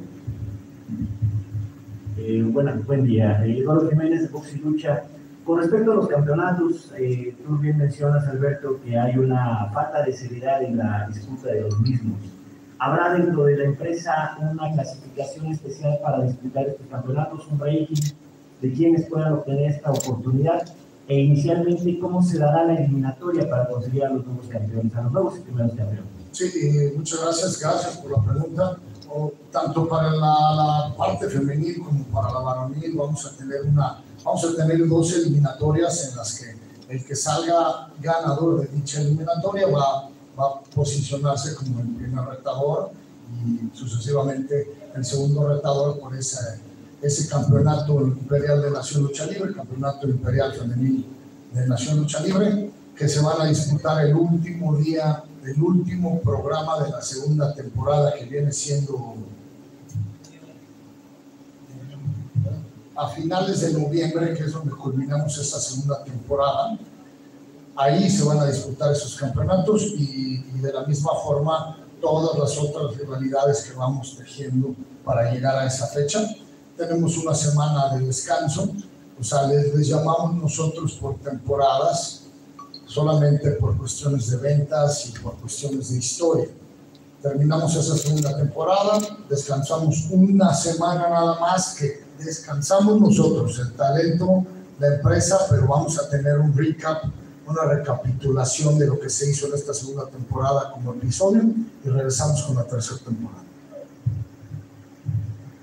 Eh, buen día. Eh, Eduardo Jiménez de Box y Lucha. Con respecto a los campeonatos, eh, tú bien mencionas, Alberto, que hay una falta de seriedad en la disputa de los mismos. ¿Habrá dentro de la empresa una clasificación especial para disputar estos campeonatos, un rating de quienes puedan obtener esta oportunidad? E inicialmente, ¿cómo se dará la eliminatoria para conseguir a los nuevos campeones, a los nuevos primeros campeones? Sí, eh, muchas gracias, gracias por la pregunta. O, tanto para la, la, parte femenil como para la varonil. Vamos a tener una, vamos a tener dos eliminatorias en las que el que salga ganador de dicha eliminatoria va, va a posicionarse como el primer retador y sucesivamente el segundo retador por ese, ese campeonato imperial de Nación Lucha Libre, campeonato imperial femenil de Nación Lucha Libre, que se van a disputar el último día el último programa de la segunda temporada que viene siendo a finales de noviembre, que es donde culminamos esta segunda temporada. Ahí se van a disputar esos campeonatos y, y de la misma forma todas las otras rivalidades que vamos tejiendo para llegar a esa fecha. Tenemos una semana de descanso, o sea, les, les llamamos nosotros por temporadas solamente por cuestiones de ventas y por cuestiones de historia. Terminamos esa segunda temporada, descansamos una semana nada más que descansamos nosotros, el talento, la empresa, pero vamos a tener un recap, una recapitulación de lo que se hizo en esta segunda temporada como episodio y regresamos con la tercera temporada.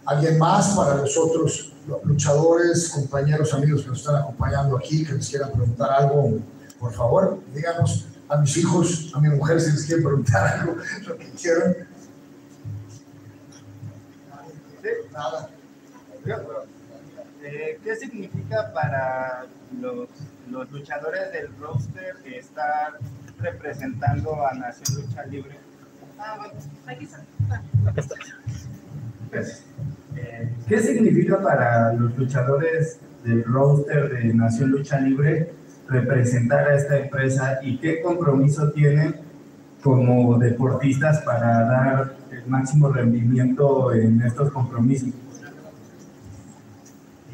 ¿Alguien más para los otros luchadores, compañeros, amigos que nos están acompañando aquí, que les quieran preguntar algo? Por favor, díganos a mis hijos, a mi mujer, si les quieren preguntar <laughs> algo, lo que quieran. Nada. Eh, ¿Qué significa para los, los luchadores del roster estar representando a Nación Lucha Libre? Ah, bueno, aquí está. Gracias. Eh, ¿Qué significa para los luchadores del roster de Nación Lucha Libre representar a esta empresa y qué compromiso tienen como deportistas para dar el máximo rendimiento en estos compromisos?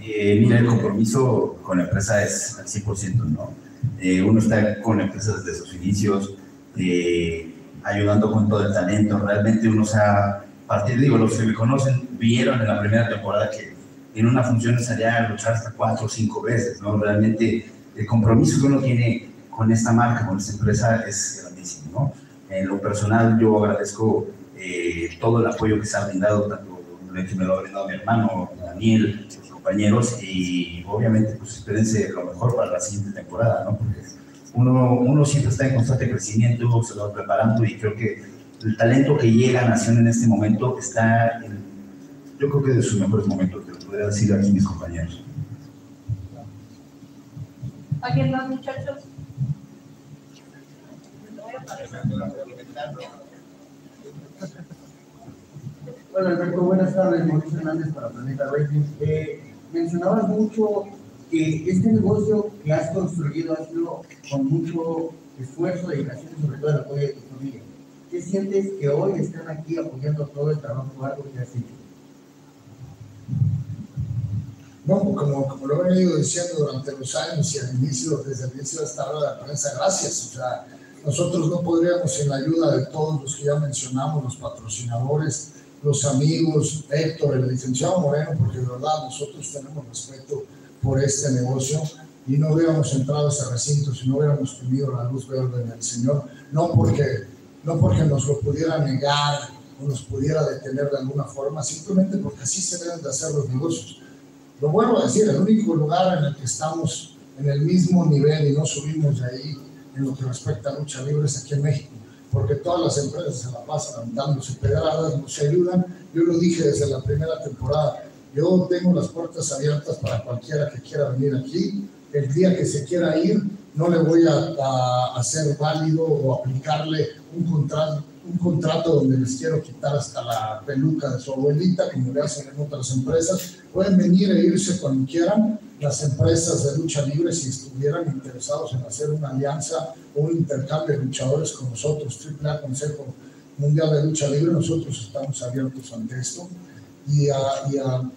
Eh, mira, el compromiso con la empresa es al 100%, ¿no? Eh, uno está con la empresa desde sus inicios, eh, ayudando con todo el talento. Realmente uno se ha, partir, digo, los que me conocen vieron en la primera temporada que en una función salía a luchar hasta cuatro o cinco veces, ¿no? Realmente el compromiso que uno tiene con esta marca, con esta empresa es grandísimo, ¿no? En lo personal yo agradezco eh, todo el apoyo que se ha brindado, tanto que me lo ha brindado mi hermano, Daniel, sus compañeros, y obviamente pues espérense lo mejor para la siguiente temporada, ¿no? Porque uno, uno siempre está en constante crecimiento, se va preparando y creo que el talento que llega a Nación en este momento está en, yo creo que de sus mejores momentos, te lo podría decir aquí mis compañeros. ¿Alguien más, muchachos? Hola Alberto, buenas tardes. Mauricio Hernández para Planeta Rating. Eh, mencionabas mucho que este negocio que has construido ha sido con mucho esfuerzo, dedicación y sobre todo el apoyo de tu familia. ¿Qué sientes que hoy están aquí apoyando todo el trabajo arduo que has hecho? No, como, como lo he venido diciendo durante los años y al inicio, desde el inicio de esta de prensa, gracias. O sea, nosotros no podríamos sin la ayuda de todos los que ya mencionamos, los patrocinadores, los amigos, Héctor, el licenciado Moreno, porque de verdad nosotros tenemos respeto por este negocio y no hubiéramos entrado a ese recinto si no hubiéramos tenido la luz verde en el Señor, no porque, no porque nos lo pudiera negar o nos pudiera detener de alguna forma, simplemente porque así se deben de hacer los negocios. Lo vuelvo a decir, el único lugar en el que estamos en el mismo nivel y no subimos de ahí en lo que respecta a lucha libre es aquí en México, porque todas las empresas se la pasan dándose pedradas, no se ayudan. Yo lo dije desde la primera temporada, yo tengo las puertas abiertas para cualquiera que quiera venir aquí. El día que se quiera ir, no le voy a, a hacer válido o aplicarle un contrato, un contrato donde les quiero quitar hasta la peluca de su abuelita, como le hacen en otras empresas. Pueden venir e irse cuando quieran. Las empresas de lucha libre, si estuvieran interesados en hacer una alianza o un intercambio de luchadores con nosotros, AAA Consejo Mundial de Lucha Libre, nosotros estamos abiertos ante esto. Y a, a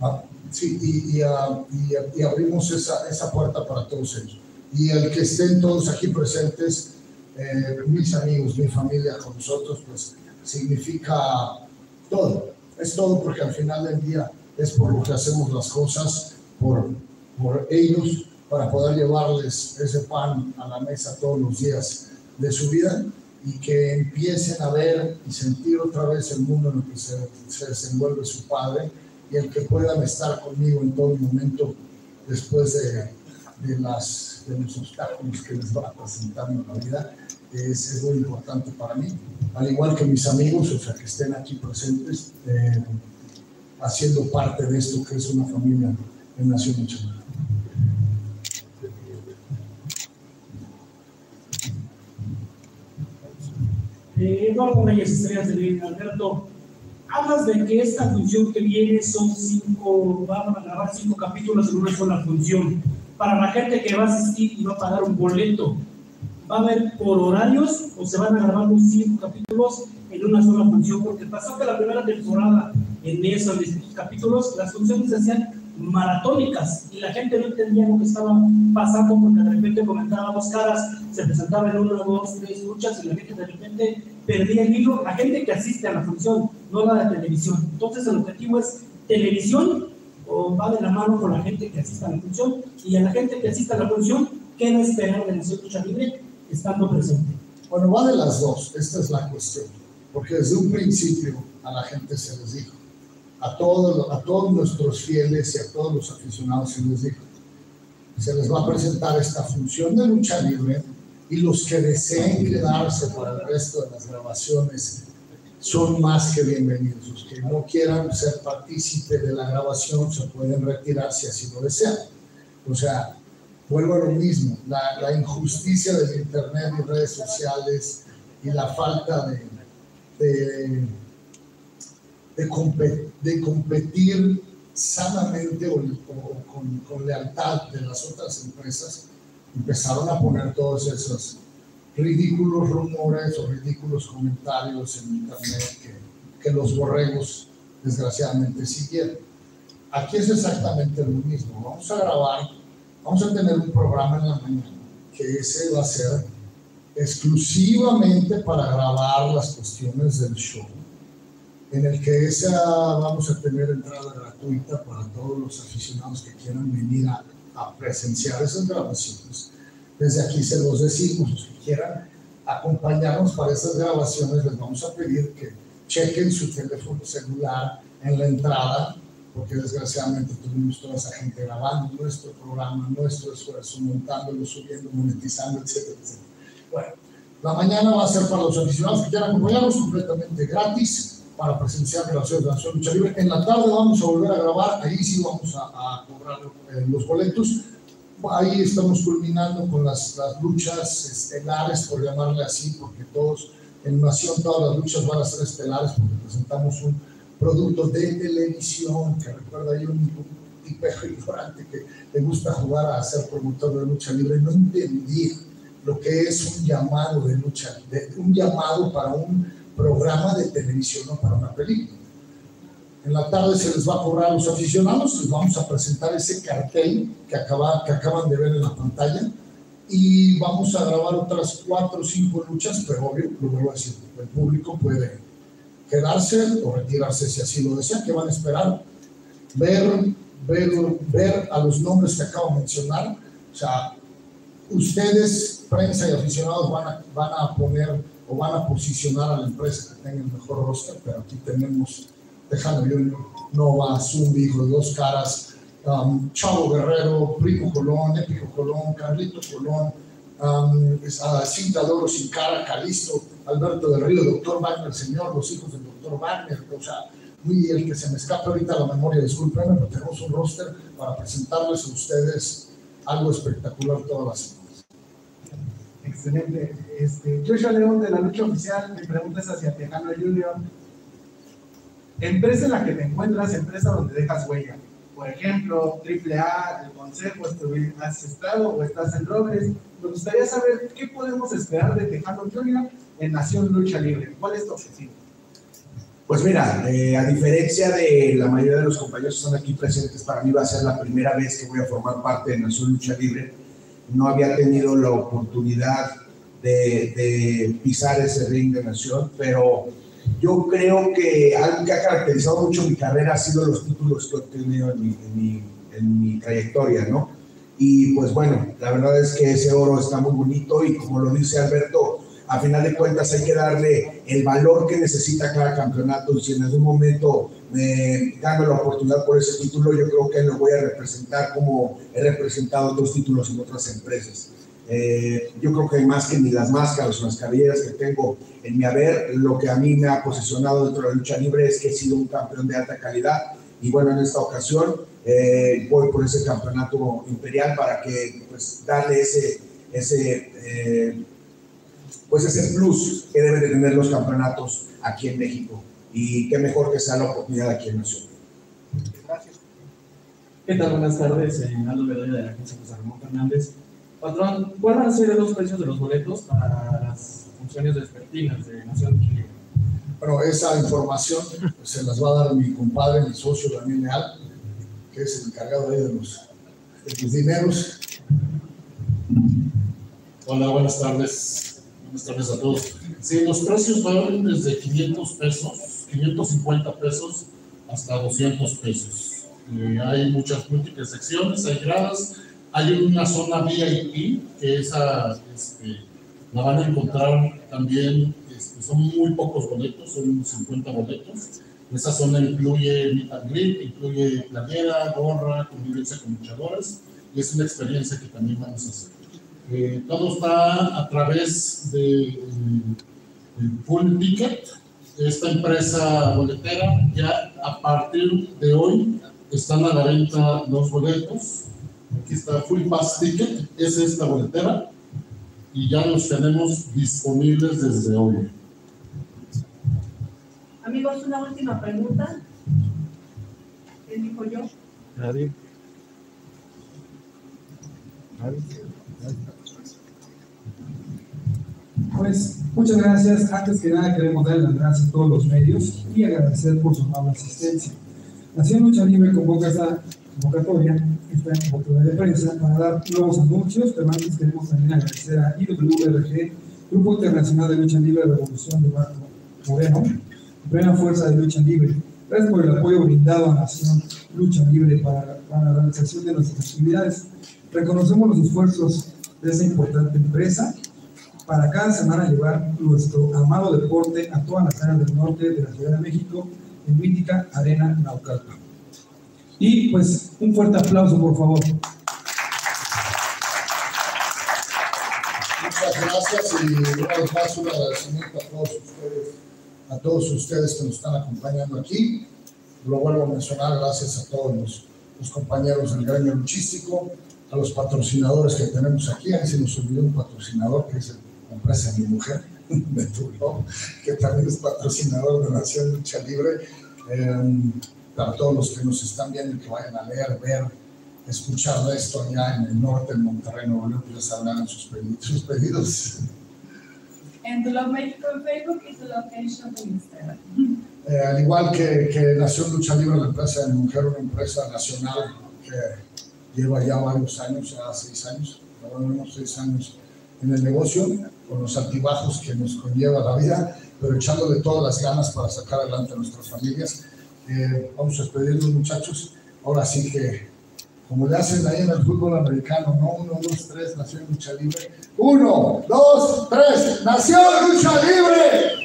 Ah, sí, y, y, y, y abrimos esa, esa puerta para todos ellos. Y el que estén todos aquí presentes, eh, mis amigos, mi familia con nosotros, pues significa todo. Es todo porque al final del día es por lo que hacemos las cosas, por, por ellos, para poder llevarles ese pan a la mesa todos los días de su vida y que empiecen a ver y sentir otra vez el mundo en el que se, se desenvuelve su padre y el que puedan estar conmigo en todo momento después de, de, las, de los obstáculos que les va presentando en la vida es, es, muy importante para mí. Al igual que mis amigos, o sea, que estén aquí presentes, eh, haciendo parte de esto que es una familia en Nación Michoacán. Eh, Eduardo Reyes, Estrellas de Línea, Alberto, hablas de que esta función que viene son cinco, van a grabar cinco capítulos en una sola función. Para la gente que va a asistir y va a pagar un boleto, ¿va a haber por horarios o se van a grabar los cinco capítulos en una sola función? Porque pasó que la primera temporada en esos capítulos las funciones se hacían maratónicas y la gente no entendía lo que estaba pasando porque de repente comentábamos caras, se presentaba en una, dos, tres luchas y la gente de repente perdía el hilo. La gente que asiste a la función, no la de televisión. Entonces el objetivo es televisión o va de la mano con la gente que asiste a la función y a la gente que asiste a la función, ¿qué no esperar de Nación Lucha Libre estando presente? Bueno, va de las dos, esta es la cuestión, porque desde un principio a la gente se les dijo, a todos, a todos nuestros fieles y a todos los aficionados se les dijo, se les va a presentar esta función de lucha libre y los que deseen quedarse para el resto de las grabaciones son más que bienvenidos. Los que no quieran ser partícipe de la grabación se pueden retirar si así lo desean. O sea, vuelvo a lo mismo, la, la injusticia del Internet y redes sociales y la falta de, de de, competir, de competir sanamente o, o con, con, lealtad de las otras empresas, empezaron a poner todos esos ridículos rumores o ridículos comentarios en internet que, que los borregos desgraciadamente siguieron. Aquí es exactamente lo mismo. Vamos a grabar, vamos a tener un programa en la mañana que ese va a ser exclusivamente para grabar las cuestiones del show en el que esa vamos a tener entrada gratuita para todos los aficionados que quieran venir a, a, presenciar esas grabaciones. Desde aquí se los decimos, los que quieran acompañarnos para esas grabaciones, les vamos a pedir que chequen su teléfono celular en la entrada, porque desgraciadamente tuvimos toda esa gente grabando nuestro programa, nuestro esfuerzo, montándolo, subiendo, monetizando, etcétera, etcétera. Bueno, la mañana va a ser para los aficionados que quieran acompañarnos completamente gratis para presenciar relaciones de la Lucha Libre. En la tarde vamos a volver a grabar, ahí sí vamos a, a cobrar eh, los boletos. Ahí estamos culminando con las, las, luchas estelares, por llamarle así, porque todos, en Nación todas las luchas van a ser estelares, porque presentamos un producto de televisión que recuerda ahí un, tipejo ignorante que le gusta jugar a ser promotor de lucha libre, no entendía lo que es un llamado de lucha, un llamado para un programa de televisión o para una película. En la tarde se les va a cobrar a los aficionados, les vamos a presentar ese cartel que, acaba, que acaban de ver en la pantalla y vamos a grabar otras cuatro o cinco luchas, pero obvio, lo vuelvo a decir, el público puede quedarse o retirarse si así lo desea, que van a esperar ver, ver, ver a los nombres que acabo de mencionar, o sea, ustedes, prensa y aficionados, van a, van a poner o van a posicionar a la empresa que tenga el mejor roster, pero aquí tenemos Tejano Junior, Nova, Zumbi, de Dos Caras, um, Chavo Guerrero, Primo Colón, Épico Colón, Carlito Colón, um, Cinta Doro Sin Cara, Calisto, Alberto del Río, Doctor Wagner, Señor, los hijos del Doctor Wagner, o sea, muy el que se me escape ahorita la memoria, discúlpenme, pero tenemos un roster para presentarles a ustedes algo espectacular todas las semanas. Excelente. Este, Joshua León de la lucha oficial, mi pregunta es hacia Tejano Junior. Empresa en la que te encuentras, empresa donde dejas huella. Por ejemplo, AAA, el Consejo, has estado o estás en Robles. Me gustaría saber qué podemos esperar de Tejano Junior en Nación Lucha Libre. ¿Cuál es tu objetivo? Pues mira, eh, a diferencia de la mayoría de los compañeros que están aquí presentes, para mí va a ser la primera vez que voy a formar parte de Nación Lucha Libre no había tenido la oportunidad de, de, pisar ese ring de nación, pero yo creo que algo que ha caracterizado mucho mi carrera ha sido los títulos que he obtenido en mi, en mi, en mi trayectoria, ¿no? Y pues bueno, la verdad es que ese oro está muy bonito y como lo dice Alberto, a final de cuentas hay que darle el valor que necesita cada campeonato y si en algún momento me gano la oportunidad por ese título, yo creo que lo voy a representar como he representado otros títulos en otras empresas. Eh, yo creo que más que ni las máscaras o las cabelleras que tengo en mi haber, lo que a mí me ha posicionado dentro de la lucha libre es que he sido un campeón de alta calidad y bueno, en esta ocasión eh, voy por ese campeonato imperial para que pues darle ese, ese eh, pues ese plus que deben de tener los campeonatos aquí en México. y qué mejor que sea la oportunidad aquí en Nación. Gracias. ¿Qué tal? Buenas tardes. Eh, Aldo Bedoya de la agencia José Ramón Fernández. Patrón, ¿cuál van a ser los precios de los boletos para las funciones vespertinas de Nación Chile? Bueno, esa información se las va a dar mi compadre, mi socio Daniel Leal, que es el encargado ahí de los, de los dineros. Hola, buenas tardes. Buenas tardes a todos. Sí, los precios van desde 500 pesos, 550 pesos, hasta 200 pesos. Eh, hay muchas múltiples secciones, hay gradas, hay una zona VIP, que esa este, la van a encontrar también, este, son muy pocos boletos, son 50 boletos. Esa zona incluye meet and greet, incluye playera, gorra, convivencia con luchadores, y es una experiencia que también vamos a hacer. Eh, todo está a través de eh, Full Ticket, esta empresa boletera, ya a partir de hoy están a la venta los boletos. Aquí está Full Pass Ticket, es esta boletera, y ya los tenemos disponibles desde hoy. Amigos, una última pregunta. ¿Qué dijo yo? Nadie. Pues muchas gracias. Antes que nada queremos dar las gracias a todos los medios y agradecer por su amable asistencia. Nación Lucha Libre convoca esta convocatoria, esta oportunidad de prensa para dar nuevos anuncios, pero antes queremos también agradecer a IWRG, Grupo Internacional de Lucha Libre Revolución de Marco Moreno, plena fuerza de lucha libre. Gracias por el apoyo brindado a Nación Lucha Libre para, la realización de nuestras actividades. Reconocemos los esfuerzos de esta importante empresa para cada semana llevar nuestro amado deporte a todas las áreas del norte de la Ciudad de México en mítica Arena Naucalpan. Y pues un fuerte aplauso, por favor. Muchas gracias y una vez más un agradecimiento a todos ustedes, a todos ustedes que nos están acompañando aquí. Lo vuelvo a mencionar, gracias a todos los, compañeros del gremio luchístico, a los patrocinadores que tenemos aquí. Ahí se nos olvidó un patrocinador que es la empresa de mi mujer, <laughs> de que también es patrocinador de Nación Lucha Libre. Eh, para todos los que nos están viendo y que vayan a leer, ver, escuchar de esto allá en el norte, en Monterrey, Nuevo León, pues ya sabrán sus pedidos. Sus pedidos. <laughs> En The Love México en Facebook y The en Instagram. Eh, al igual que, que Nación Lucha Libre, la empresa de mujer, una empresa nacional que lleva ya varios años, ya seis años, por lo menos seis años en el negocio, con los altibajos que nos conlleva la vida, pero echándole todas las ganas para sacar adelante a nuestras familias. Eh, vamos a despedirnos, muchachos. Ahora sí que, como le hacen ahí en el fútbol americano, ¿no? Uno, dos, tres, Nación Lucha Libre. Uno, dos, tres, Nación Lucha Libre.